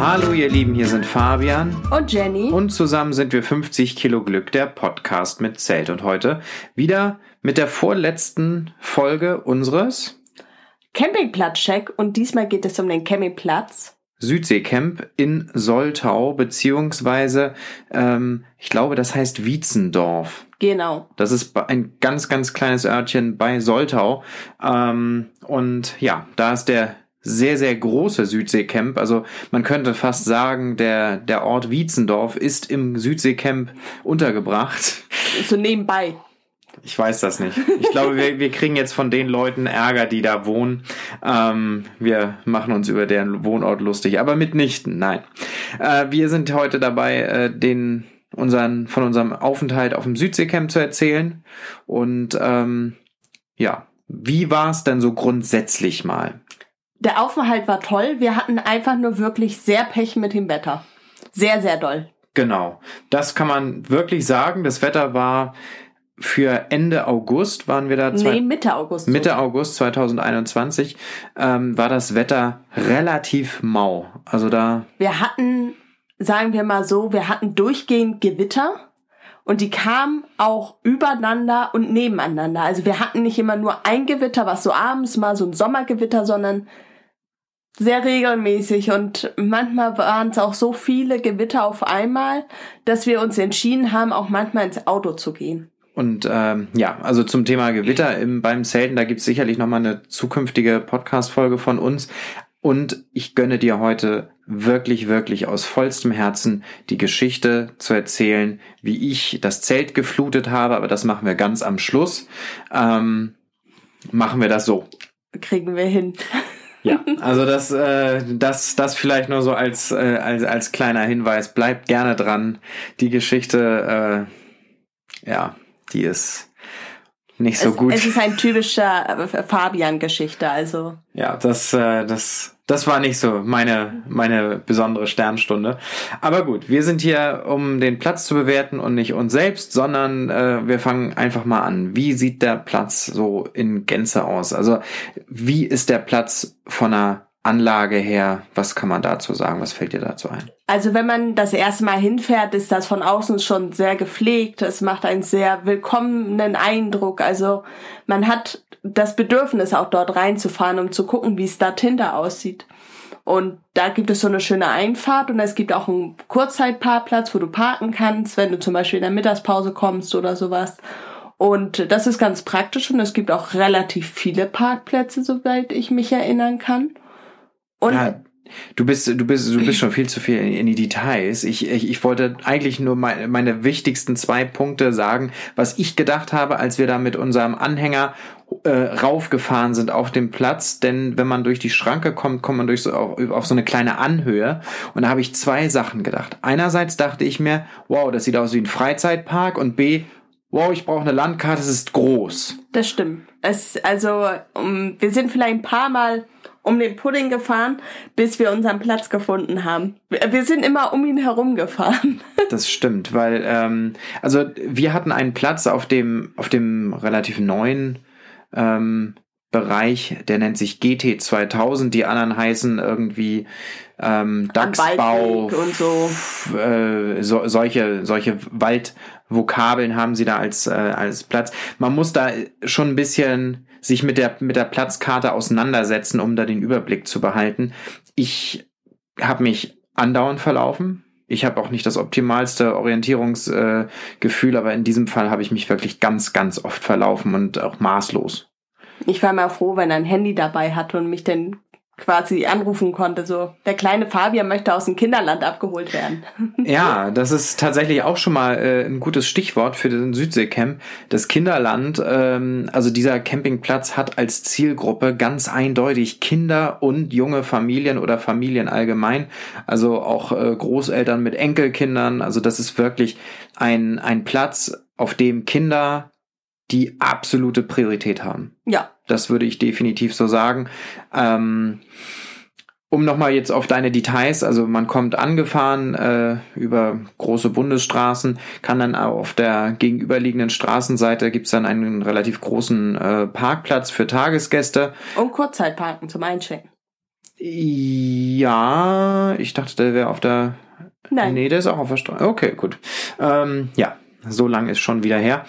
Hallo ihr Lieben, hier sind Fabian Und Jenny. und zusammen sind wir 50 Kilo Glück, der Podcast mit Zelt. Und heute wieder mit der vorletzten Folge unseres Campingplatz-Check und diesmal geht es um den Campingplatz. Südseecamp in Soltau, beziehungsweise ähm, ich glaube, das heißt Wietzendorf. Genau. Das ist ein ganz, ganz kleines Örtchen bei Soltau. Ähm, und ja, da ist der sehr, sehr große Südseecamp. Also man könnte fast sagen, der, der Ort Wietzendorf ist im Südseecamp untergebracht. So nebenbei. Ich weiß das nicht. Ich glaube, wir, wir kriegen jetzt von den Leuten Ärger, die da wohnen. Ähm, wir machen uns über deren Wohnort lustig, aber mitnichten, nein. Äh, wir sind heute dabei, äh, den unseren von unserem Aufenthalt auf dem Südseecamp zu erzählen. Und ähm, ja, wie war es denn so grundsätzlich mal? Der Aufenthalt war toll. Wir hatten einfach nur wirklich sehr Pech mit dem Wetter. Sehr, sehr doll. Genau, das kann man wirklich sagen. Das Wetter war für Ende August waren wir da zwei, Nee, Mitte August. Mitte August 2021 ähm, war das Wetter relativ mau. Also da Wir hatten, sagen wir mal so, wir hatten durchgehend Gewitter und die kamen auch übereinander und nebeneinander. Also wir hatten nicht immer nur ein Gewitter, was so abends mal so ein Sommergewitter, sondern sehr regelmäßig und manchmal waren es auch so viele Gewitter auf einmal, dass wir uns entschieden haben, auch manchmal ins Auto zu gehen. Und ähm, ja, also zum Thema Gewitter im, beim Zelten, da gibt's sicherlich nochmal eine zukünftige Podcast-Folge von uns. Und ich gönne dir heute wirklich, wirklich aus vollstem Herzen die Geschichte zu erzählen, wie ich das Zelt geflutet habe, aber das machen wir ganz am Schluss. Ähm, machen wir das so. Kriegen wir hin. Ja, also das, äh, das, das vielleicht nur so als, äh, als, als kleiner Hinweis. Bleibt gerne dran. Die Geschichte, äh, ja, die ist nicht so es, gut. Es ist ein typischer äh, Fabian-Geschichte, also. Ja, das, äh, das, das war nicht so meine, meine besondere Sternstunde. Aber gut, wir sind hier, um den Platz zu bewerten und nicht uns selbst, sondern äh, wir fangen einfach mal an. Wie sieht der Platz so in Gänze aus? Also wie ist der Platz von einer Anlage her? Was kann man dazu sagen? Was fällt dir dazu ein? Also wenn man das erste Mal hinfährt, ist das von außen schon sehr gepflegt. Es macht einen sehr willkommenen Eindruck. Also man hat das Bedürfnis, auch dort reinzufahren, um zu gucken, wie es da hinter aussieht. Und da gibt es so eine schöne Einfahrt und es gibt auch einen Kurzzeitparkplatz, wo du parken kannst, wenn du zum Beispiel in der Mittagspause kommst oder sowas. Und das ist ganz praktisch und es gibt auch relativ viele Parkplätze, soweit ich mich erinnern kann. Und Ja, du bist, du bist, du bist schon viel zu viel in, die Details. Ich, ich, ich wollte eigentlich nur meine, meine wichtigsten zwei Punkte sagen, was ich gedacht habe, als wir da mit unserem Anhänger äh, raufgefahren sind auf dem Platz. Denn wenn man durch die Schranke kommt, kommt man durch so auf, auf so eine kleine Anhöhe. Und da habe ich zwei Sachen gedacht. Einerseits dachte ich mir, wow, das sieht aus wie ein Freizeitpark. Und B, wow, ich brauche eine Landkarte, es ist groß. Das stimmt. Es, also, um, wir sind vielleicht ein paar Mal um den Pudding gefahren, bis wir unseren Platz gefunden haben. Wir, sind immer um ihn herum gefahren. Das stimmt, weil ähm, also wir hatten einen Platz auf dem auf dem relativ neuen ähm, Bereich, der nennt sich GT 2000. Die anderen heißen irgendwie ähm, Dachsbau und so. Äh, so solche solche Waldvokabeln haben sie da als äh, als Platz. Man muss da schon ein bisschen sich mit der mit der Platzkarte auseinandersetzen, um da den Überblick zu behalten. Ich habe mich andauernd verlaufen. Ich habe auch nicht das optimalste Orientierungsgefühl, äh, aber in diesem Fall habe ich mich wirklich ganz, ganz oft verlaufen und auch maßlos. Ich war mal froh, wenn er ein Handy dabei hatte und mich dann quasi anrufen konnte. So, der kleine Fabian möchte aus dem Kinderland abgeholt werden. Ja, das ist tatsächlich auch schon mal äh, ein gutes Stichwort für den Südseecamp. Das Kinderland, ähm, also dieser Campingplatz hat als Zielgruppe ganz eindeutig Kinder und junge Familien oder Familien allgemein. Also auch äh, Großeltern mit Enkelkindern. Also das ist wirklich ein, ein Platz, auf dem Kinder die absolute Priorität haben. Ja, Das würde ich definitiv so sagen. Ähm, um nochmal jetzt auf deine Details, also man kommt angefahren äh, über große Bundesstraßen, kann dann auf der gegenüberliegenden Straßenseite gibt's dann einen relativ großen äh, Parkplatz für Tagesgäste. und Kurzzeitparken zum Einchecken. Ja, ich dachte, der wäre auf der. Nein. Nee, der ist auch auf der Straße. Okay, gut. Ähm, ja, so lang ist schon wieder her.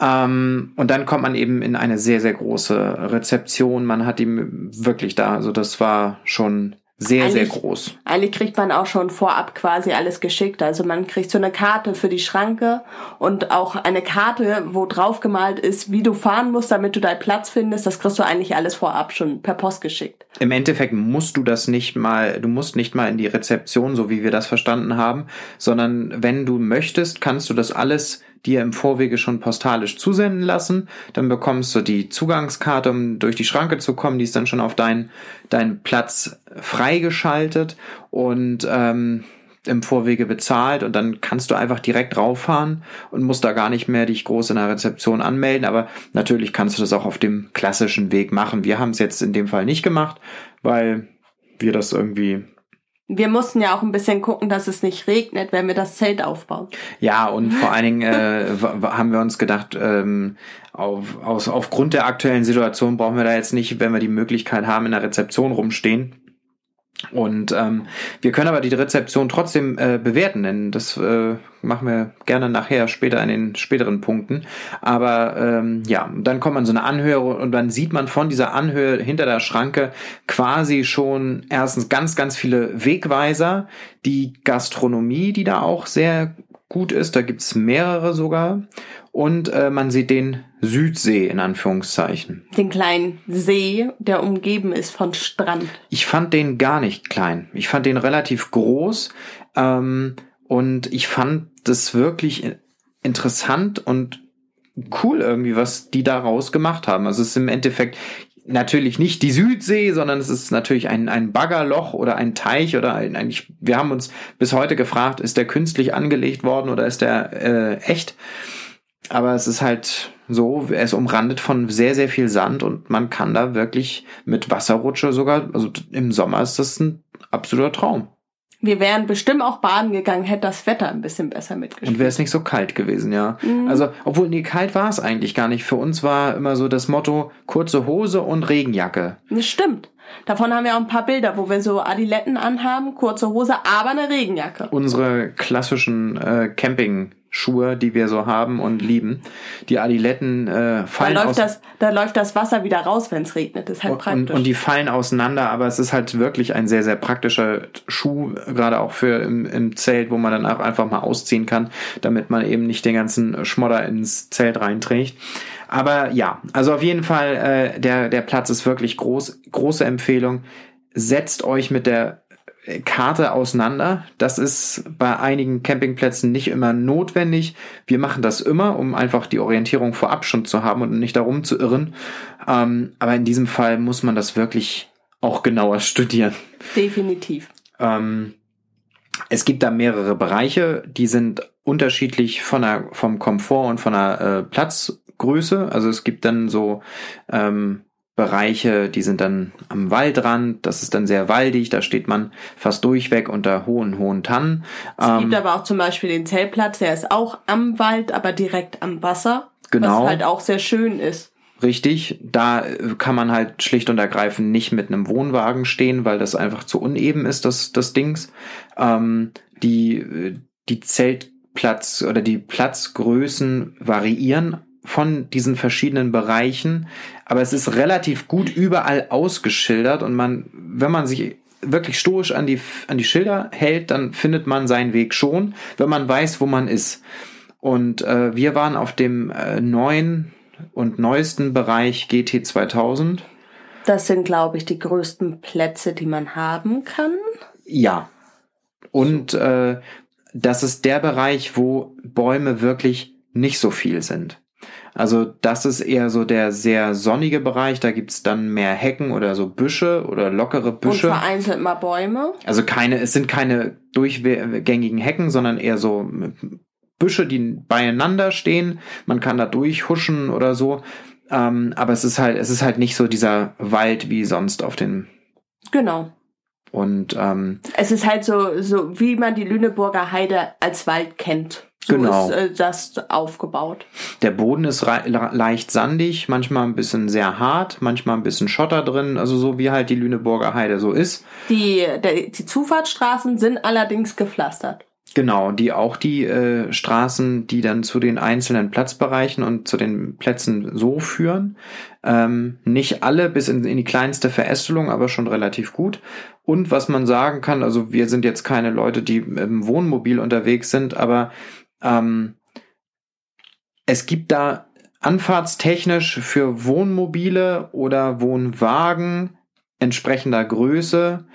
Ähm, und dann kommt man eben in eine sehr, sehr große Rezeption. Man hat ihm wirklich da, also das war schon sehr, sehr Eigentlich- groß. Eigentlich kriegt man auch schon vorab quasi alles geschickt. Also man kriegt so eine Karte für die Schranke und auch eine Karte, wo drauf gemalt ist, wie du fahren musst, damit du deinen Platz findest. Das kriegst du eigentlich alles vorab schon per Post geschickt. Im Endeffekt musst du das nicht mal, du musst nicht mal in die Rezeption, so wie wir das verstanden haben, sondern wenn du möchtest, kannst du das alles dir im Vorwege schon postalisch zusenden lassen. Dann bekommst du die Zugangskarte, um durch die Schranke zu kommen. Die ist dann schon auf deinen deinen Platz freigeschaltet und ähm, im Vorwege bezahlt und dann kannst du einfach direkt rauffahren und musst da gar nicht mehr dich groß in der Rezeption anmelden. Aber natürlich kannst du das auch auf dem klassischen Weg machen. Wir haben es jetzt in dem Fall nicht gemacht, weil wir das irgendwie Wir mussten ja auch ein bisschen gucken, dass es nicht regnet, wenn wir das Zelt aufbauen. Ja, und vor allen Dingen äh, haben wir uns gedacht, ähm, auf, aus, aufgrund der aktuellen Situation brauchen wir da jetzt nicht, wenn wir die Möglichkeit haben, in der Rezeption rumstehen. Und ähm, wir können aber die Rezeption trotzdem äh, bewerten, denn das äh, machen wir gerne nachher später in den späteren Punkten. Aber ähm, ja, dann kommt man so eine Anhöhe und dann sieht man von dieser Anhöhe hinter der Schranke quasi schon erstens ganz, ganz viele Wegweiser, die Gastronomie, die da auch sehr gut ist, da gibt's mehrere sogar. Und äh, man sieht den Südsee in Anführungszeichen. Den kleinen See, der umgeben ist von Strand. Ich fand den gar nicht klein. Ich fand den relativ groß. Ähm, und ich fand das wirklich interessant und cool irgendwie, was die daraus gemacht haben. Also es ist im Endeffekt natürlich nicht die Südsee, sondern es ist natürlich ein, ein Baggerloch oder ein Teich oder ein, ein ich, wir haben uns bis heute gefragt, ist der künstlich angelegt worden oder ist der äh, echt? Aber es ist halt so, er ist umrandet von sehr, sehr viel Sand und man kann da wirklich mit Wasserrutsche sogar, also im Sommer ist das ein absoluter Traum. Wir wären bestimmt auch baden gegangen, hätte das Wetter ein bisschen besser Und mitgespielt. wäre es nicht so kalt gewesen, ja. Also, obwohl, nee, kalt war es eigentlich gar nicht. Für uns war immer so das Motto, kurze Hose und Regenjacke. Das stimmt. Davon haben wir auch ein paar Bilder, wo wir so Adiletten anhaben, kurze Hose, aber eine Regenjacke. Unsere klassischen äh, Camping-Schuhe, die wir so haben und lieben. Die Adiletten äh, Da fallen aus... läuft, das, da läuft das Wasser wieder raus, wenn es regnet. Das ist halt Und, praktisch. und die fallen auseinander, aber es ist halt wirklich ein sehr, sehr praktischer Schuh, gerade auch für im, im Zelt, wo man dann auch einfach mal ausziehen kann, damit man eben nicht den ganzen Schmodder ins Zelt reinträgt. Aber ja, also auf jeden Fall, äh, der, der Platz ist wirklich groß, große Empfehlung. Setzt euch mit der Karte auseinander. Das ist bei einigen Campingplätzen nicht immer notwendig. Wir machen das immer, um einfach die Orientierung vorab schon zu haben und nicht darum zu irren. Ähm, aber in diesem Fall muss man das wirklich auch genauer studieren. Definitiv. Ähm, es gibt da mehrere Bereiche, die sind unterschiedlich von der, vom Komfort und von der äh, Platzgröße. Also es gibt dann so ähm, Bereiche, die sind dann am Waldrand, das ist dann sehr waldig, da steht man fast durchweg unter hohen, hohen Tannen. Es Ähm, gibt aber auch zum Beispiel den Zeltplatz, der ist auch am Wald, aber direkt am Wasser. Genau. Was halt auch sehr schön ist. Richtig, da äh, kann man halt schlicht und ergreifend nicht mit einem Wohnwagen stehen, weil das einfach zu uneben ist, das, das Dings. Ähm, die, äh, die Zeltplatz oder die Platzgrößen variieren von diesen verschiedenen Bereichen, aber es ist relativ gut überall ausgeschildert und man, wenn man sich wirklich stoisch an die, an die Schilder hält, dann findet man seinen Weg schon, wenn man weiß, wo man ist. Und äh, wir waren auf dem äh, neuen und neuesten Bereich GT 2000. Das sind, glaube ich, die größten Plätze, die man haben kann. Ja. Und äh, das ist der Bereich, wo Bäume wirklich nicht so viel sind. Also das ist eher so der sehr sonnige Bereich. Da gibt's dann mehr Hecken oder so Büsche oder lockere Und Büsche. vereinzelt mal Bäume. Also keine, es sind keine durchgängigen Hecken, sondern eher so Büsche, die beieinander stehen. Man kann da durchhuschen oder so. Ähm, aber es ist halt, es ist halt nicht so dieser Wald wie sonst auf den. Genau. Und ähm, Es ist halt so, so wie man die Lüneburger Heide als Wald kennt. So Genau. ist äh, das aufgebaut. Der Boden ist leicht sandig, manchmal ein bisschen sehr hart, manchmal ein bisschen Schotter drin, also so wie halt die Lüneburger Heide so ist. Die, der, die Zufahrtsstraßen sind allerdings gepflastert. Genau, die auch die äh, Straßen, die dann zu den einzelnen Platzbereichen und zu den Plätzen so führen. Ähm, nicht alle bis in, in die kleinste Verästelung, aber schon relativ gut. Und was man sagen kann, also wir sind jetzt keine Leute, die im Wohnmobil unterwegs sind, aber ähm, es gibt da anfahrtstechnisch für Wohnmobile oder Wohnwagen entsprechender Größe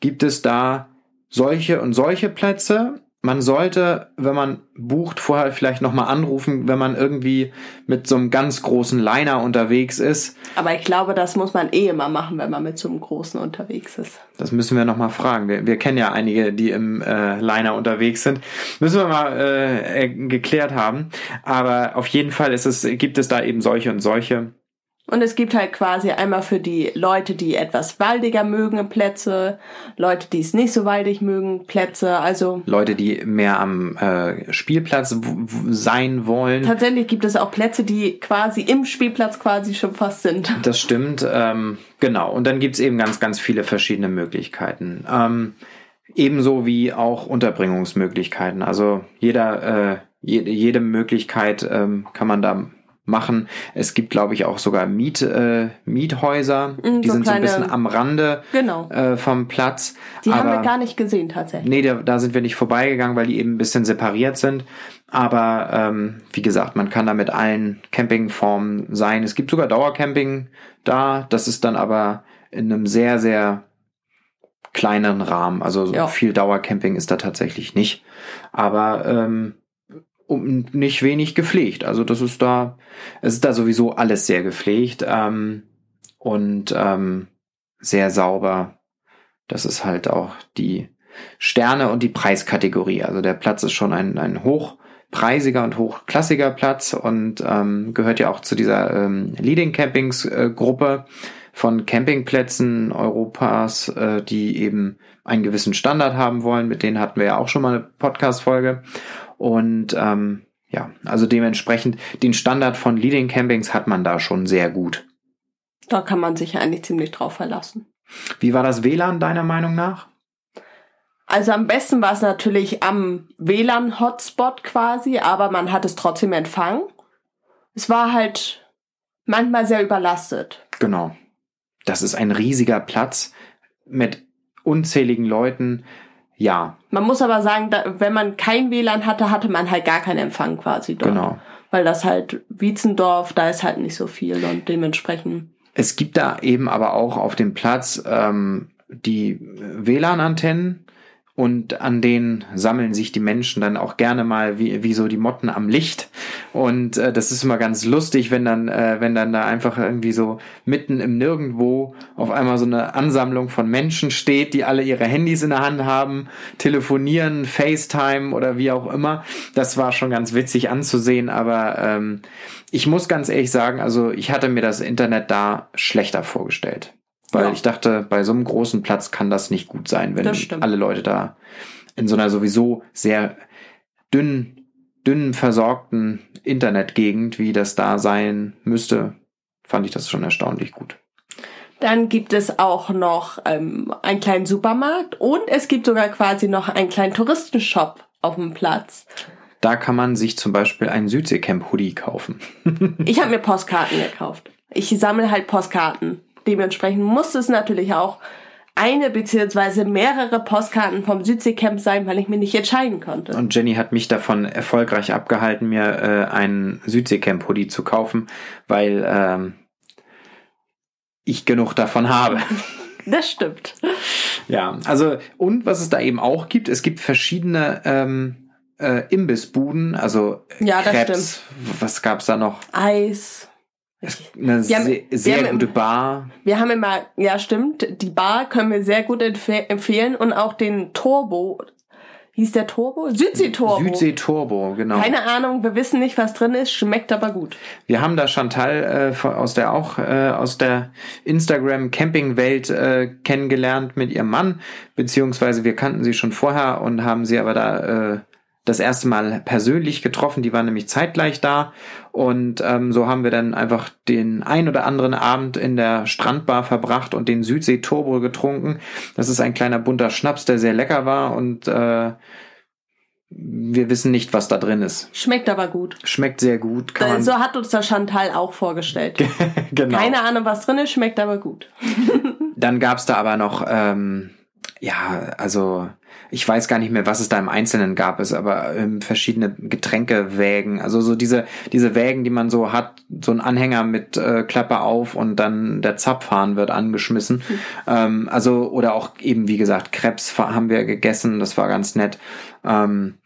gibt es da solche und solche Plätze. Man sollte, wenn man bucht, vorher vielleicht nochmal anrufen, wenn man irgendwie mit so einem ganz großen Liner unterwegs ist. Aber ich glaube, das muss man eh immer machen, wenn man mit so einem Großen unterwegs ist. Das müssen wir nochmal fragen. Wir, wir kennen ja einige, die im äh, Liner unterwegs sind. Müssen wir mal äh, äh, geklärt haben. Aber auf jeden Fall ist es, gibt es da eben solche und solche. Und es gibt halt quasi einmal für die Leute, die etwas waldiger mögen, Plätze, Leute, die es nicht so waldig mögen, Plätze. Also Leute, die mehr am äh, Spielplatz sein wollen. tatsächlich gibt es auch Plätze, die quasi im Spielplatz quasi schon fast sind. Das stimmt, ähm, genau. Und dann gibt's eben ganz, ganz viele verschiedene Möglichkeiten. Ähm, ebenso wie auch Unterbringungsmöglichkeiten. Also jeder, äh, jede, jede Möglichkeit ähm, kann man da machen. Es gibt, glaube ich, auch sogar Miet, äh, Miethäuser. Mm, die so sind so ein kleine- bisschen am Rande Genau. äh, vom Platz. Die haben wir Aber- gar nicht gesehen tatsächlich. Nee, da, da sind wir nicht vorbeigegangen, weil die eben ein bisschen separiert sind. Aber ähm, wie gesagt, man kann da mit allen Campingformen sein. Es gibt sogar Dauercamping da. Das ist dann aber in einem sehr, sehr kleinen Rahmen. Also so Ja. viel Dauercamping ist da tatsächlich nicht. Aber ähm, um, nicht wenig gepflegt. Also das ist da, es ist da sowieso alles sehr gepflegt ähm, und ähm, sehr sauber. Das ist halt auch die Sterne und die Preiskategorie. Also der Platz ist schon ein, ein hochpreisiger und hochklassiger Platz und ähm, gehört ja auch zu dieser ähm, Leading Campings äh, Gruppe von Campingplätzen Europas, äh, die eben einen gewissen Standard haben wollen. Mit denen hatten wir ja auch schon mal eine Podcast-Folge. Und ähm, ja, also dementsprechend den Standard von Leading Campings hat man da schon sehr gut. Da kann man sich eigentlich ziemlich drauf verlassen. Wie war das WLAN deiner Meinung nach? Also am besten war es natürlich am WLAN-Hotspot quasi, aber man hat es trotzdem empfangen. Es war halt manchmal sehr überlastet. Genau. Das ist ein riesiger Platz mit unzähligen Leuten. Ja, Man muss aber sagen, da, wenn man kein WLAN hatte, hatte man halt gar keinen Empfang quasi dort. genau. Weil das halt Wietzendorf, da ist halt nicht so viel und dementsprechend. Es gibt da eben aber auch auf dem Platz ähm, die WLAN-Antennen und an denen sammeln sich die Menschen dann auch gerne mal wie, wie so die Motten am Licht. Und äh, das ist immer ganz lustig, wenn dann, äh, wenn dann da einfach irgendwie so mitten im Nirgendwo auf einmal so eine Ansammlung von Menschen steht, die alle ihre Handys in der Hand haben, telefonieren, FaceTime oder wie auch immer. Das war schon ganz witzig anzusehen, aber ähm, ich muss ganz ehrlich sagen, also ich hatte mir das Internet da schlechter vorgestellt. Weil Ja. ich dachte, bei so einem großen Platz kann das nicht gut sein, wenn alle Leute da in so einer sowieso sehr dünn, dünn versorgten Internetgegend, wie das da sein müsste, fand ich das schon erstaunlich gut. Dann gibt es auch noch ähm, einen kleinen Supermarkt und es gibt sogar quasi noch einen kleinen Touristenshop auf dem Platz. Da kann man sich zum Beispiel einen Südseecamp-Hoodie kaufen. Ich habe mir Postkarten gekauft. Ich sammle halt Postkarten. Dementsprechend muss es natürlich auch eine beziehungsweise mehrere Postkarten vom Südseecamp sein, weil ich mir nicht entscheiden konnte. Und Jenny hat mich davon erfolgreich abgehalten, mir äh, einen Südseecamp-Hoodie zu kaufen, weil ähm, ich genug davon habe. Das stimmt. Ja, also und was es da eben auch gibt, es gibt verschiedene ähm, äh, Imbissbuden, also äh, Ja, das Crepes, was gab's da noch? Eis. Eine Wir haben- sehr, wir sehr haben gute Bar. Wir haben immer, ja stimmt, die Bar können wir sehr gut empfe empfehlen und auch den Turbo. Hieß der Turbo? Südsee-Turbo. Südsee Turbo, genau. Keine Ahnung, wir wissen nicht, was drin ist, schmeckt aber gut. Wir haben da Chantal äh, aus der auch äh, aus der Instagram Camping Welt äh, kennengelernt mit ihrem Mann, beziehungsweise wir kannten sie schon vorher und haben sie aber da äh, das erste Mal persönlich getroffen. Die waren nämlich zeitgleich da. Und ähm, so haben wir dann einfach den ein oder anderen Abend in der Strandbar verbracht und den Südsee Turbo getrunken. Das ist ein kleiner bunter Schnaps, der sehr lecker war und äh, wir wissen nicht, was da drin ist. Schmeckt aber gut. Schmeckt sehr gut. Kann man so hat uns der Chantal auch vorgestellt. genau. Keine Ahnung, was drin ist, schmeckt aber gut. Dann gab's da aber noch, ähm, ja, also ich weiß gar nicht mehr, was es da im Einzelnen gab, es aber ähm, verschiedene Getränkewägen, also so diese diese Wägen, die man so hat, so ein Anhänger mit äh, Klappe auf und dann der Zapfhahn wird angeschmissen, mhm. ähm, also oder auch eben wie gesagt Krebs haben wir gegessen, das war ganz nett. Ähm,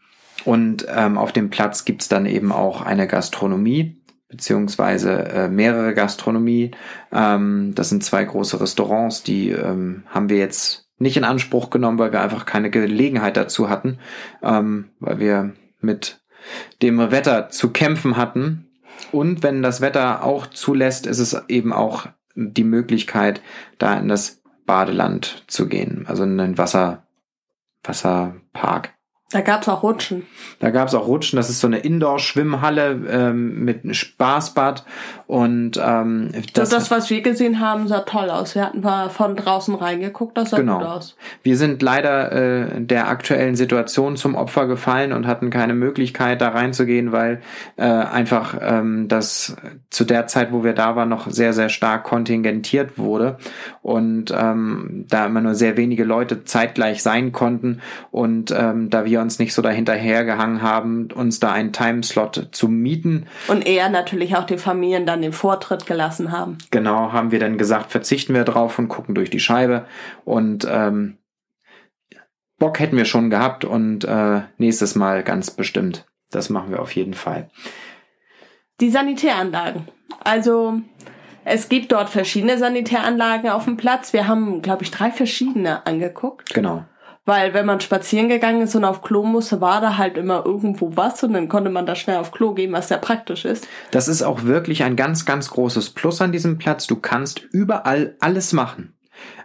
und ähm, auf dem Platz gibt's dann eben auch eine Gastronomie, beziehungsweise äh, mehrere Gastronomie. Ähm, das sind zwei große Restaurants, die ähm, haben wir jetzt nicht in Anspruch genommen, weil wir einfach keine Gelegenheit dazu hatten, ähm, weil wir mit dem Wetter zu kämpfen hatten. Und wenn das Wetter auch zulässt, ist es eben auch die Möglichkeit, da in das Badeland zu gehen, also in den Wasser, Wasserpark. Da gab's auch Rutschen. Da gab's auch Rutschen. Das ist so eine Indoor-Schwimmhalle ähm, mit einem Spaßbad. Und ähm, das, das, was wir gesehen haben, sah toll aus. Wir hatten mal von draußen reingeguckt, das sah genau. gut aus. Wir sind leider äh, der aktuellen Situation zum Opfer gefallen und hatten keine Möglichkeit, da reinzugehen, weil äh, einfach ähm, das zu der Zeit, wo wir da waren, noch sehr, sehr stark kontingentiert wurde. Und ähm, da immer nur sehr wenige Leute zeitgleich sein konnten. Und ähm, da wir wir uns nicht so dahinterher gehangen haben, uns da einen Timeslot zu mieten. Und eher natürlich auch die Familien dann den Vortritt gelassen haben. Genau, haben wir dann gesagt, verzichten wir drauf und gucken durch die Scheibe. Und ähm, Bock hätten wir schon gehabt und äh, nächstes Mal ganz bestimmt. Das machen wir auf jeden Fall. Die Sanitäranlagen. Also es gibt dort verschiedene Sanitäranlagen auf dem Platz. Wir haben, glaube ich, drei verschiedene angeguckt. Genau. Weil wenn man spazieren gegangen ist und auf Klo musste, war da halt immer irgendwo was und dann konnte man da schnell auf Klo gehen, was sehr praktisch ist. Das ist auch wirklich ein ganz, ganz großes Plus an diesem Platz. Du kannst überall alles machen.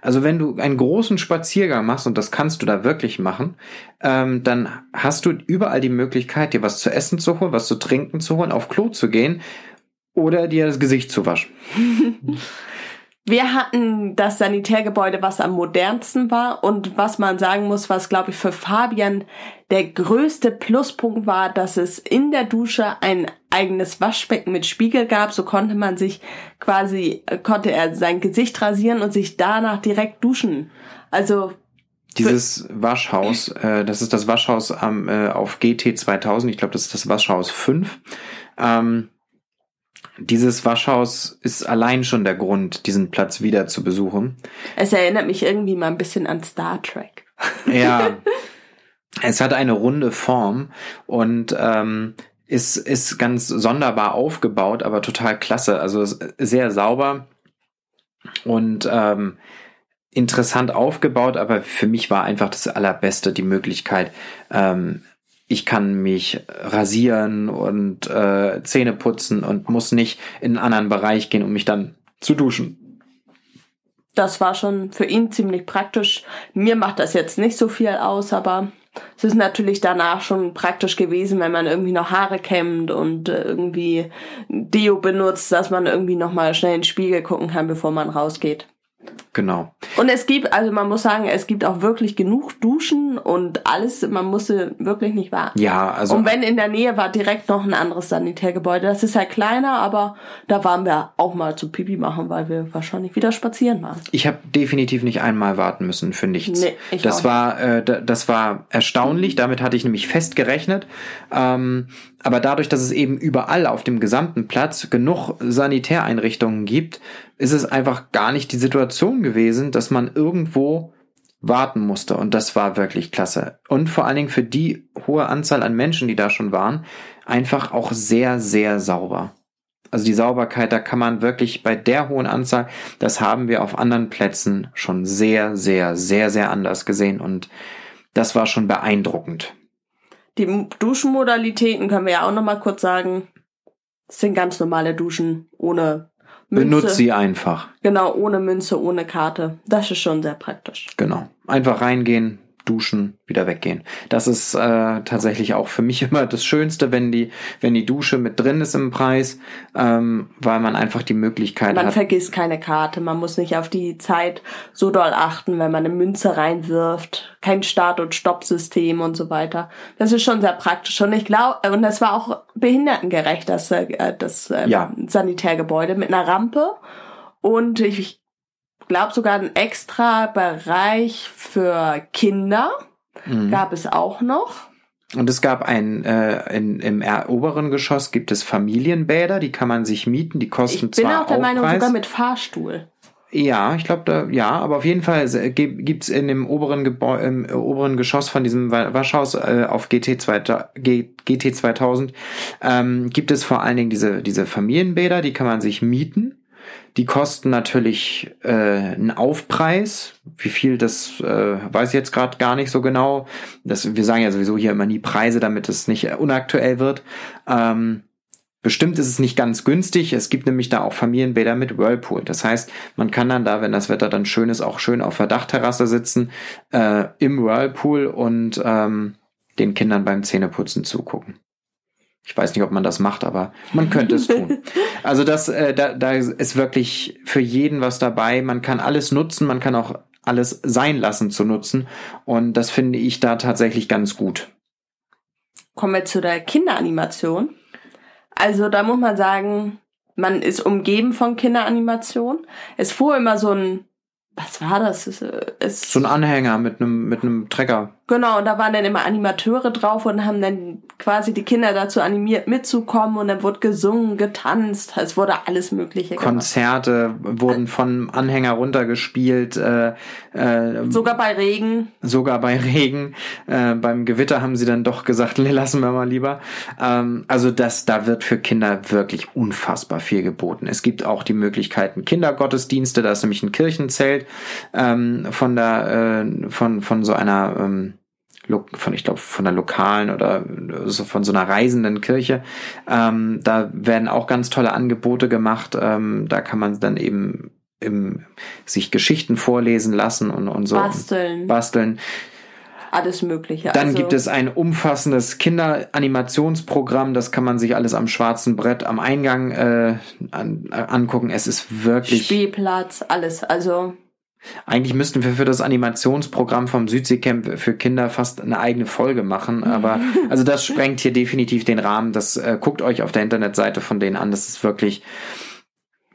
Also wenn du einen großen Spaziergang machst, und das kannst du da wirklich machen, ähm, dann hast du überall die Möglichkeit, dir was zu essen zu holen, was zu trinken zu holen, auf Klo zu gehen oder dir das Gesicht zu waschen. Wir hatten das Sanitärgebäude, was am modernsten war und was man sagen muss, was glaube ich für Fabian der größte Pluspunkt war, dass es in der Dusche ein eigenes Waschbecken mit Spiegel gab. So konnte man sich quasi, konnte er sein Gesicht rasieren und sich danach direkt duschen. Also dieses Waschhaus, äh, das ist das Waschhaus am, äh, auf GT 2000, ich glaube, das ist das Waschhaus 5. Ähm, dieses Waschhaus ist allein schon der Grund, diesen Platz wieder zu besuchen. Es erinnert mich irgendwie mal ein bisschen an Star Trek. Ja. es hat eine runde Form und ähm, ist, ist ganz sonderbar aufgebaut, aber total klasse. Also sehr sauber und ähm, interessant aufgebaut, aber für mich war einfach das Allerbeste die Möglichkeit, ähm, ich kann mich rasieren und äh, Zähne putzen und muss nicht in einen anderen Bereich gehen, um mich dann zu duschen. Das war schon für ihn ziemlich praktisch. Mir macht das jetzt nicht so viel aus, aber es ist natürlich danach schon praktisch gewesen, wenn man irgendwie noch Haare kämmt und äh, irgendwie Deo benutzt, dass man irgendwie noch mal schnell in den Spiegel gucken kann, bevor man rausgeht. Genau. Und es gibt, also man muss sagen, es gibt auch wirklich genug Duschen und alles, man musste wirklich nicht warten. Ja, also. Und wenn in der Nähe war direkt noch ein anderes Sanitärgebäude. Das ist ja kleiner, aber da waren wir auch mal zu Pipi machen, weil wir wahrscheinlich wieder spazieren waren. Ich habe definitiv nicht einmal warten müssen für nichts. Nee, ich das auch war, äh, das war erstaunlich. Damit hatte ich nämlich fest gerechnet. Ähm, aber dadurch, dass es eben überall auf dem gesamten Platz genug Sanitäreinrichtungen gibt, ist es einfach gar nicht die Situation gewesen, dass man irgendwo warten musste. Und das war wirklich klasse. Und vor allen Dingen für die hohe Anzahl an Menschen, die da schon waren, einfach auch sehr, sehr sauber. Also die Sauberkeit, da kann man wirklich bei der hohen Anzahl, das haben wir auf anderen Plätzen schon sehr, sehr, sehr, sehr anders gesehen. Und das war schon beeindruckend. Die Duschenmodalitäten können wir ja auch nochmal kurz sagen. Das sind ganz normale Duschen ohne Münze. Benutzt sie einfach. Genau, ohne Münze, ohne Karte. Das ist schon sehr praktisch. Genau. Einfach reingehen, Duschen wieder weggehen. Das ist äh, tatsächlich auch für mich immer das Schönste, wenn die, wenn die Dusche mit drin ist im Preis, ähm, weil man einfach die Möglichkeit Man hat. vergisst keine Karte, man muss nicht auf die Zeit so doll achten, wenn man eine Münze reinwirft, kein Start- und Stoppsystem und so weiter. Das ist schon sehr praktisch und ich glaube, und das war auch behindertengerecht, das, äh, das äh, Ja. Sanitärgebäude mit einer Rampe und ich glaube sogar einen extra Bereich für Kinder Mhm. gab es auch noch. Und es gab ein, äh, in, im er- oberen Geschoss gibt es Familienbäder, die kann man sich mieten, die Ich kosten bin zwar auch der Meinung, Aufpreis. sogar mit Fahrstuhl. Ja, ich glaube, da, ja, aber auf jeden Fall äh, gi- gibt's in dem oberen Gebäu im äh, oberen Geschoss von diesem Wa- Waschhaus äh, auf GT, 2000, G, GT 2000 ähm, gibt es vor allen Dingen diese, diese Familienbäder, die kann man sich mieten. Die kosten natürlich äh, einen Aufpreis. Wie viel, das äh, weiß ich jetzt gerade gar nicht so genau. Das, wir sagen ja sowieso hier immer nie Preise, damit es nicht äh, unaktuell wird. Ähm, Bestimmt ist es nicht ganz günstig. Es gibt nämlich da auch Familienbäder mit Whirlpool. Das heißt, man kann dann da, wenn das Wetter dann schön ist, auch schön auf der Dachterrasse sitzen, äh, im Whirlpool und ähm, den Kindern beim Zähneputzen zugucken. Ich weiß nicht, ob man das macht, aber man könnte es tun. Also das, äh, da, da ist wirklich für jeden was dabei. Man kann alles nutzen, man kann auch alles sein lassen zu nutzen. Und das finde ich da tatsächlich ganz gut. Kommen wir zu der Kinderanimation. Also da muss man sagen, man ist umgeben von Kinderanimation. Es fuhr immer so ein, was war das? Es, äh, So ein Anhänger mit einem mit einem Trecker. Genau, und da waren dann immer Animateure drauf und haben dann quasi die Kinder dazu animiert mitzukommen und dann wurde gesungen, getanzt, es wurde alles Mögliche gemacht. Konzerte wurden von Anhänger runtergespielt, äh, äh, Sogar bei Regen. sogar bei Regen. Äh, beim Gewitter haben sie dann doch gesagt, nee, lassen wir mal lieber. Ähm, also das, da wird für Kinder wirklich unfassbar viel geboten. Es gibt auch die Möglichkeiten Kindergottesdienste, da ist nämlich ein Kirchenzelt ähm, von der äh, von von so einer ähm, von ich glaube von der lokalen oder so von so einer reisenden Kirche. Ähm, da werden auch ganz tolle Angebote gemacht. Ähm, da kann man dann eben im, sich Geschichten vorlesen lassen und, und so Basteln. basteln. Alles Mögliche. Dann also, gibt es ein umfassendes Kinderanimationsprogramm, das kann man sich alles am schwarzen Brett am Eingang äh, an, angucken. Es ist wirklich. Spielplatz, alles. Also Eigentlich müssten wir für das Animationsprogramm vom Südseecamp für Kinder fast eine eigene Folge machen, aber also das sprengt hier definitiv den Rahmen. Das äh, guckt euch auf der Internetseite von denen an. Das ist wirklich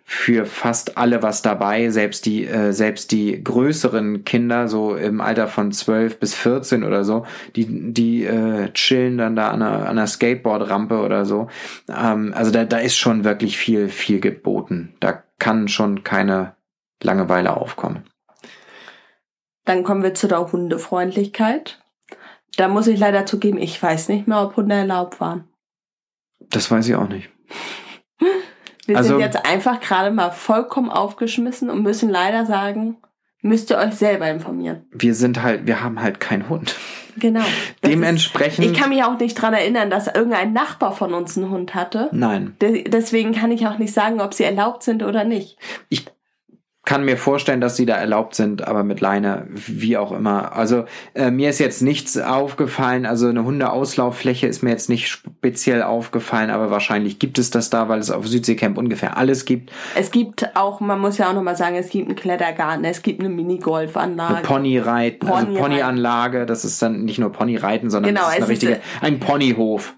für fast alle was dabei. Selbst die äh, selbst die größeren Kinder so im Alter von 12 bis 14 oder so, die die äh, chillen dann da an einer, an einer Skateboard-Rampe oder so. Ähm, also da da ist schon wirklich viel viel geboten. Da kann schon keine Langeweile aufkommen. Dann kommen wir zu der Hundefreundlichkeit. Da muss ich leider zugeben, ich weiß nicht mehr, ob Hunde erlaubt waren. Das weiß ich auch nicht. Wir Also- sind jetzt einfach gerade mal vollkommen aufgeschmissen und müssen leider sagen, müsst ihr euch selber informieren. Wir sind halt, wir haben halt keinen Hund. Genau. Dementsprechend. Ist, ich kann mich auch nicht dran erinnern, dass irgendein Nachbar von uns einen Hund hatte. nein. De deswegen kann ich auch nicht sagen, ob sie erlaubt sind oder nicht. Ich kann mir vorstellen, dass sie da erlaubt sind, aber mit Leine, wie auch immer. Also äh, mir ist jetzt nichts aufgefallen, also eine Hundeauslauffläche ist mir jetzt nicht speziell aufgefallen, aber wahrscheinlich gibt es das da, weil es auf Südseecamp ungefähr alles gibt. Es gibt auch, man muss ja auch nochmal sagen, es gibt einen Klettergarten, es gibt eine Minigolfanlage. Ponyreiten, also Ponyreiten. Ponyanlage, das ist dann nicht nur Ponyreiten, sondern Genau, das ist eine es ist, richtige, ein Ponyhof.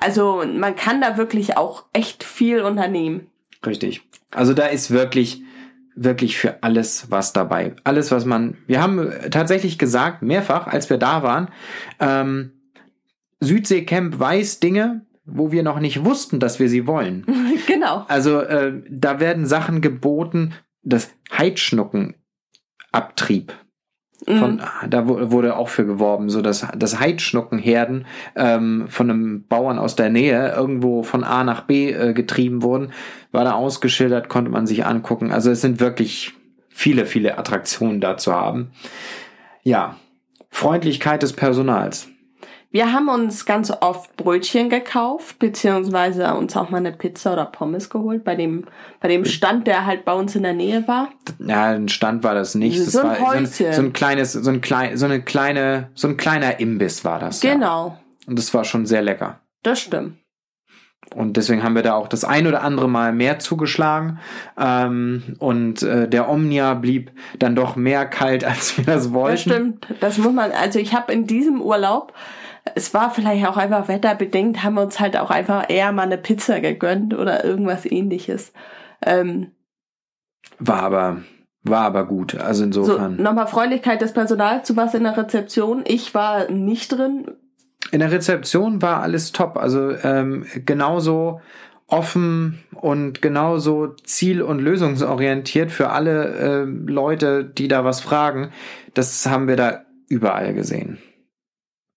Also man kann da wirklich auch echt viel unternehmen. Richtig. Also da ist wirklich, wirklich für alles was dabei. Alles, was man, wir haben tatsächlich gesagt, mehrfach, als wir da waren, ähm, Südseecamp weiß Dinge, wo wir noch nicht wussten, dass wir sie wollen. genau. Also äh, da werden Sachen geboten, das Heidschnuckenabtrieb. Von, Mhm. Da wu- wurde auch für geworben, so dass das Heidschnuckenherden ähm, von einem Bauern aus der Nähe irgendwo von A nach B äh, getrieben wurden, war da ausgeschildert, konnte man sich angucken. Also es sind wirklich viele, viele Attraktionen da zu haben. Ja, Freundlichkeit des Personals. Wir haben uns ganz oft Brötchen gekauft, beziehungsweise uns auch mal eine Pizza oder Pommes geholt, bei dem, bei dem Stand, der halt bei uns in der Nähe war. Ja, ein Stand war das nicht. Das So ein war so ein, so ein kleines, so ein klein, so eine kleine, so ein kleiner Imbiss war das. Ja. Genau, Und das war schon sehr lecker. das stimmt. Und deswegen haben wir da auch das ein oder andere Mal mehr zugeschlagen. Ähm, und äh, der Omnia blieb dann doch mehr kalt, als wir das wollten. Das stimmt. Das muss man, also ich habe in diesem Urlaub, es war vielleicht auch einfach wetterbedingt, haben wir uns halt auch einfach eher mal eine Pizza gegönnt oder irgendwas ähnliches. Ähm, War aber, war aber gut. Also so, insofern. nochmal Freundlichkeit des Personals zu was in der Rezeption. Ich war nicht drin. In der Rezeption war alles top. Also ähm, genauso offen und genauso ziel- und lösungsorientiert für alle äh, Leute, die da was fragen. Das haben wir da überall gesehen.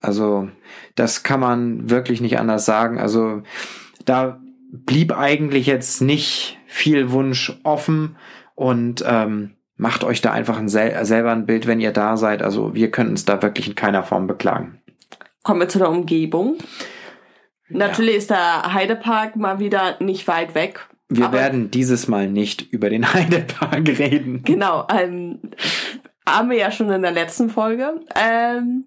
Also das kann man wirklich nicht anders sagen. Also da blieb eigentlich jetzt nicht viel Wunsch offen und ähm, macht euch da einfach ein sel selber ein Bild, wenn ihr da seid. Also wir können uns da wirklich in keiner Form beklagen. Kommen wir zu der Umgebung. Natürlich ist der Heidepark mal wieder nicht weit weg. Wir werden dieses Mal nicht über den Heidepark reden. Genau, ähm, haben wir ja schon in der letzten Folge. Ähm,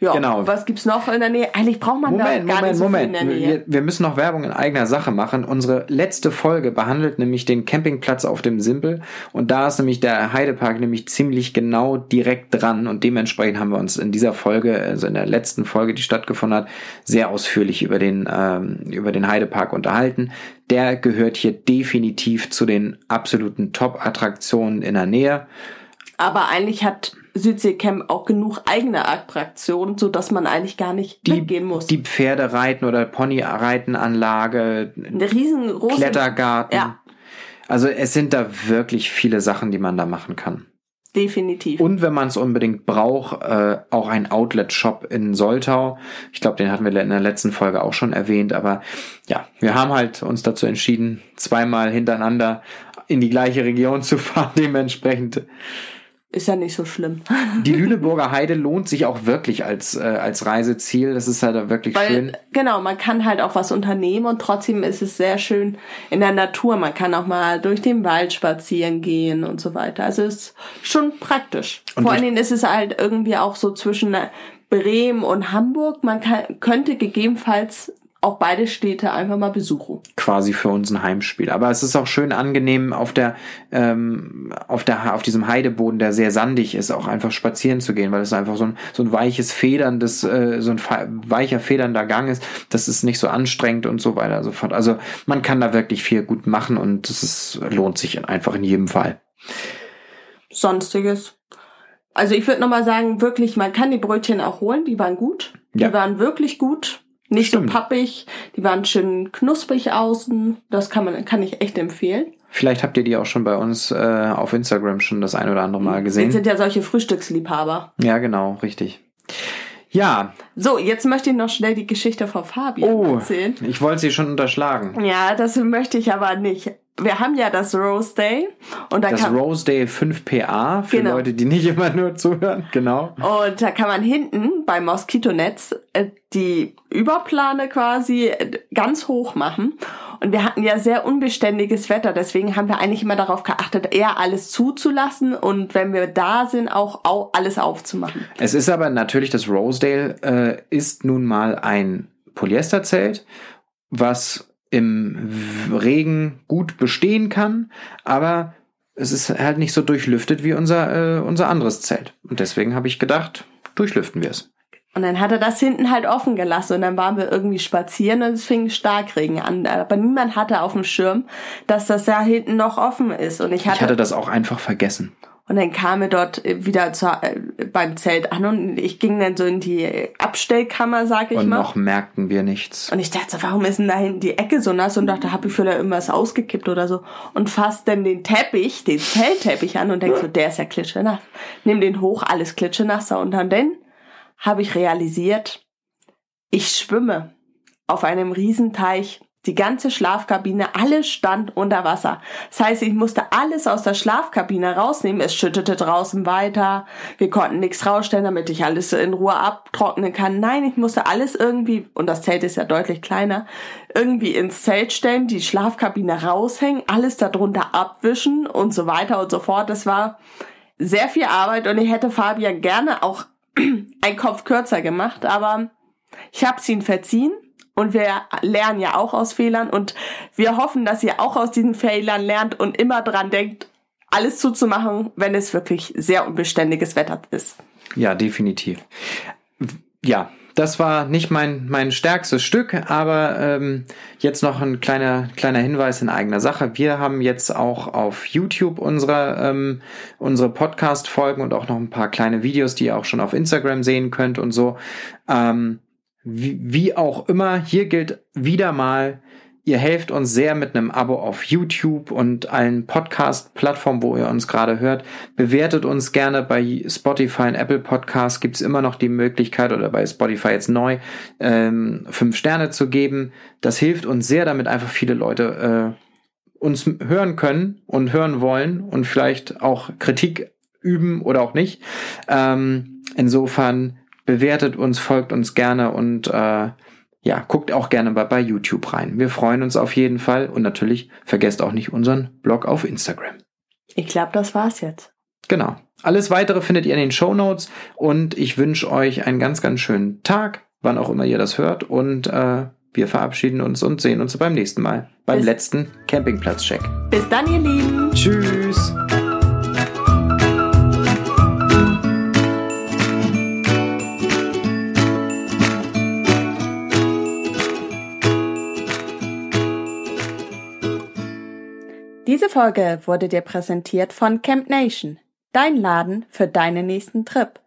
ja, Genau. was gibt's noch in der Nähe? Eigentlich braucht man Moment, da gar Moment, nicht so Moment. viel in der Nähe. Wir, wir müssen noch Werbung in eigener Sache machen. Unsere letzte Folge behandelt nämlich den Campingplatz auf dem Simpel. Und da ist nämlich der Heidepark nämlich ziemlich genau direkt dran. Und dementsprechend haben wir uns in dieser Folge, also in der letzten Folge, die stattgefunden hat, sehr ausführlich über den, ähm, über den Heidepark unterhalten. Der gehört hier definitiv zu den absoluten Top-Attraktionen in der Nähe. Aber eigentlich hat Südseecamp auch genug eigene Attraktionen, so dass man eigentlich gar nicht Die, weggehen muss. die Pferdereiten oder Ponyreitenanlage, Eine riesengroße Klettergarten. Ja. Also es sind da wirklich viele Sachen, die man da machen kann. Definitiv. Und wenn man es unbedingt braucht, äh, auch ein Outlet-Shop in Soltau. Ich glaube, den hatten wir in der letzten Folge auch schon erwähnt. Aber ja, wir haben halt uns dazu entschieden, zweimal hintereinander in die gleiche Region zu fahren. Dementsprechend Ist ja nicht so schlimm. die Lüneburger Heide lohnt sich auch wirklich als äh, als Reiseziel. Das ist halt wirklich Weil, schön. genau, man kann halt auch was unternehmen und trotzdem ist es sehr schön in der Natur. Man kann auch mal durch den Wald spazieren gehen und so weiter. Also ist schon praktisch. Und Vor allen Dingen ist es halt irgendwie auch so zwischen Bremen und Hamburg. Man kann, könnte gegebenenfalls auch beide Städte einfach mal besuchen. quasi für uns ein Heimspiel. Aber es ist auch schön angenehm auf der ähm, auf der auf diesem Heideboden, der sehr sandig ist, auch einfach spazieren zu gehen, weil es einfach so ein so ein weiches federndes äh, so ein weicher federnder Gang ist. Das ist nicht so anstrengend und so weiter und so fort. Also man kann da wirklich viel gut machen und es ist, lohnt sich einfach in jedem Fall. Sonstiges. Also ich würde nochmal sagen, wirklich, man kann die Brötchen auch holen, die waren gut. Die Ja. waren wirklich gut. Nicht Stimmt. so pappig, die waren schön knusprig außen. Das kann man, kann ich echt empfehlen. Vielleicht habt ihr die auch schon bei uns äh, auf Instagram schon das ein oder andere Mal Wir gesehen. sind ja solche Frühstücksliebhaber. Ja, genau, richtig. Ja, So, jetzt möchte ich noch schnell die Geschichte von Fabian oh, erzählen. ich wollte sie schon unterschlagen. Ja, das möchte ich aber nicht. Wir haben ja das Rose Day und da Das kann, Rosedale 5PA für Genau. Leute, die nicht immer nur zuhören. Genau. Und da kann man hinten beim Moskitonetz äh, die Überplane quasi äh, ganz hoch machen. Und wir hatten ja sehr unbeständiges Wetter, deswegen haben wir eigentlich immer darauf geachtet, eher alles zuzulassen und wenn wir da sind, auch au alles aufzumachen. Es ist aber natürlich, das Rosedale äh, ist nun mal ein Polyesterzelt, was im Regen gut bestehen kann, aber es ist halt nicht so durchlüftet wie unser, äh, unser anderes Zelt. Und deswegen habe ich gedacht, durchlüften wir es. Und dann hat er das hinten halt offen gelassen und dann waren wir irgendwie spazieren und es fing Starkregen an. Aber niemand hatte auf dem Schirm, dass das ja hinten noch offen ist. Und ich hatte, Ich hatte das auch einfach vergessen. Und dann kam er dort wieder zu, äh, beim Zelt an und ich ging dann so in die Abstellkammer, sag ich Und mal. noch merkten wir nichts. Und ich dachte, so, warum ist denn da hinten die Ecke so nass? Und dachte, hab ich vielleicht irgendwas ausgekippt oder so. Und fass dann den Teppich, den Zeltteppich an und denk so, der ist ja klitschenass. Nimm den hoch, alles klitschenasser. Und dann, dann habe ich realisiert, ich schwimme auf einem Riesenteich Die ganze Schlafkabine, alles stand unter Wasser. Das heißt, ich musste alles aus der Schlafkabine rausnehmen. Es schüttete draußen weiter. Wir konnten nichts rausstellen, damit ich alles in Ruhe abtrocknen kann. Nein, ich musste alles irgendwie, und das Zelt ist ja deutlich kleiner, irgendwie ins Zelt stellen, die Schlafkabine raushängen, alles darunter abwischen und so weiter und so fort. Das war sehr viel Arbeit und ich hätte Fabian gerne auch einen Kopf kürzer gemacht, aber ich habe es ihm verziehen und wir lernen ja auch aus Fehlern und wir hoffen, dass ihr auch aus diesen Fehlern lernt und immer dran denkt, alles zuzumachen, wenn es wirklich sehr unbeständiges Wetter ist. Ja, definitiv. Ja, das war nicht mein, mein stärkstes Stück, aber ähm, jetzt noch ein kleiner, kleiner Hinweis in eigener Sache. Wir haben jetzt auch auf YouTube unsere, ähm, unsere Podcast-Folgen und auch noch ein paar kleine Videos, die ihr auch schon auf Instagram sehen könnt und so. Ähm, wie, wie auch immer, hier gilt wieder mal, Ihr helft uns sehr mit einem Abo auf YouTube und allen Podcast-Plattformen, wo ihr uns gerade hört. Bewertet uns gerne bei Spotify und Apple Podcasts. Gibt es immer noch die Möglichkeit oder bei Spotify jetzt neu ähm, fünf Sterne zu geben. Das hilft uns sehr, damit einfach viele Leute äh, uns hören können und hören wollen und vielleicht auch Kritik üben oder auch nicht. Ähm, insofern bewertet uns, folgt uns gerne und äh, ja, guckt auch gerne mal bei YouTube rein. Wir freuen uns auf jeden Fall und natürlich vergesst auch nicht unseren Blog auf Instagram. Ich glaube, das war's jetzt. Genau. Alles weitere findet ihr in den Show Notes und ich wünsche euch einen ganz, ganz schönen Tag, wann auch immer ihr das hört und äh, wir verabschieden uns und sehen uns beim nächsten Mal beim Bis letzten Campingplatz-Check. Bis dann, ihr Lieben. Tschüss. Diese Folge wurde dir präsentiert von Camp Nation, dein Laden für deinen nächsten Trip.